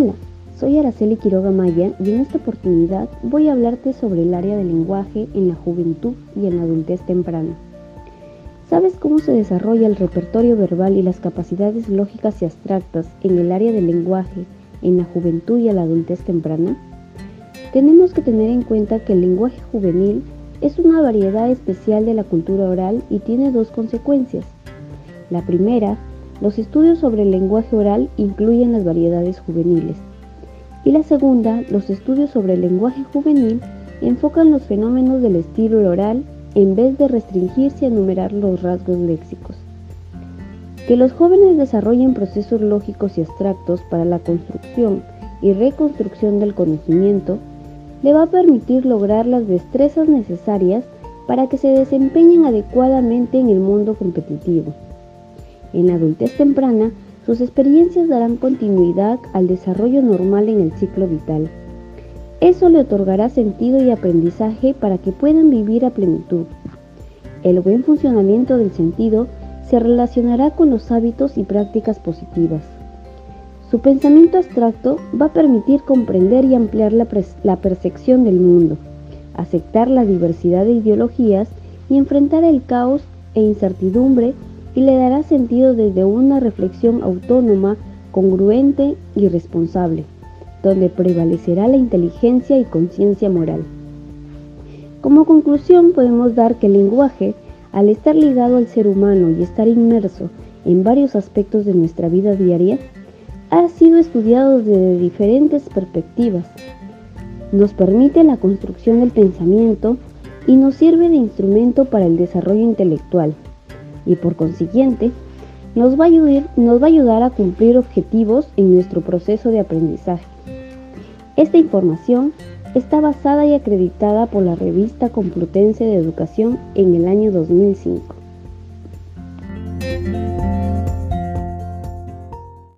Hola, soy Araceli Quiroga Maya y en esta oportunidad voy a hablarte sobre el área del lenguaje en la juventud y en la adultez temprana. ¿Sabes cómo se desarrolla el repertorio verbal y las capacidades lógicas y abstractas en el área del lenguaje en la juventud y en la adultez temprana? Tenemos que tener en cuenta que el lenguaje juvenil es una variedad especial de la cultura oral y tiene dos consecuencias. La primera los estudios sobre el lenguaje oral incluyen las variedades juveniles. Y la segunda, los estudios sobre el lenguaje juvenil enfocan los fenómenos del estilo oral en vez de restringirse a enumerar los rasgos léxicos. Que los jóvenes desarrollen procesos lógicos y abstractos para la construcción y reconstrucción del conocimiento le va a permitir lograr las destrezas necesarias para que se desempeñen adecuadamente en el mundo competitivo. En la adultez temprana, sus experiencias darán continuidad al desarrollo normal en el ciclo vital. Eso le otorgará sentido y aprendizaje para que puedan vivir a plenitud. El buen funcionamiento del sentido se relacionará con los hábitos y prácticas positivas. Su pensamiento abstracto va a permitir comprender y ampliar la, la, percepción del mundo, aceptar la diversidad de ideologías y enfrentar el caos e incertidumbre y le dará sentido desde una reflexión autónoma, congruente y responsable, donde prevalecerá la inteligencia y conciencia moral. Como conclusión podemos dar que el lenguaje, al estar ligado al ser humano y estar inmerso en varios aspectos de nuestra vida diaria, ha sido estudiado desde diferentes perspectivas. Nos permite la construcción del pensamiento y nos sirve de instrumento para el desarrollo intelectual y por consiguiente nos va, a ayudar, a a cumplir objetivos en nuestro proceso de aprendizaje. Esta información está basada y acreditada por la revista Complutense de Educación en el año 2005.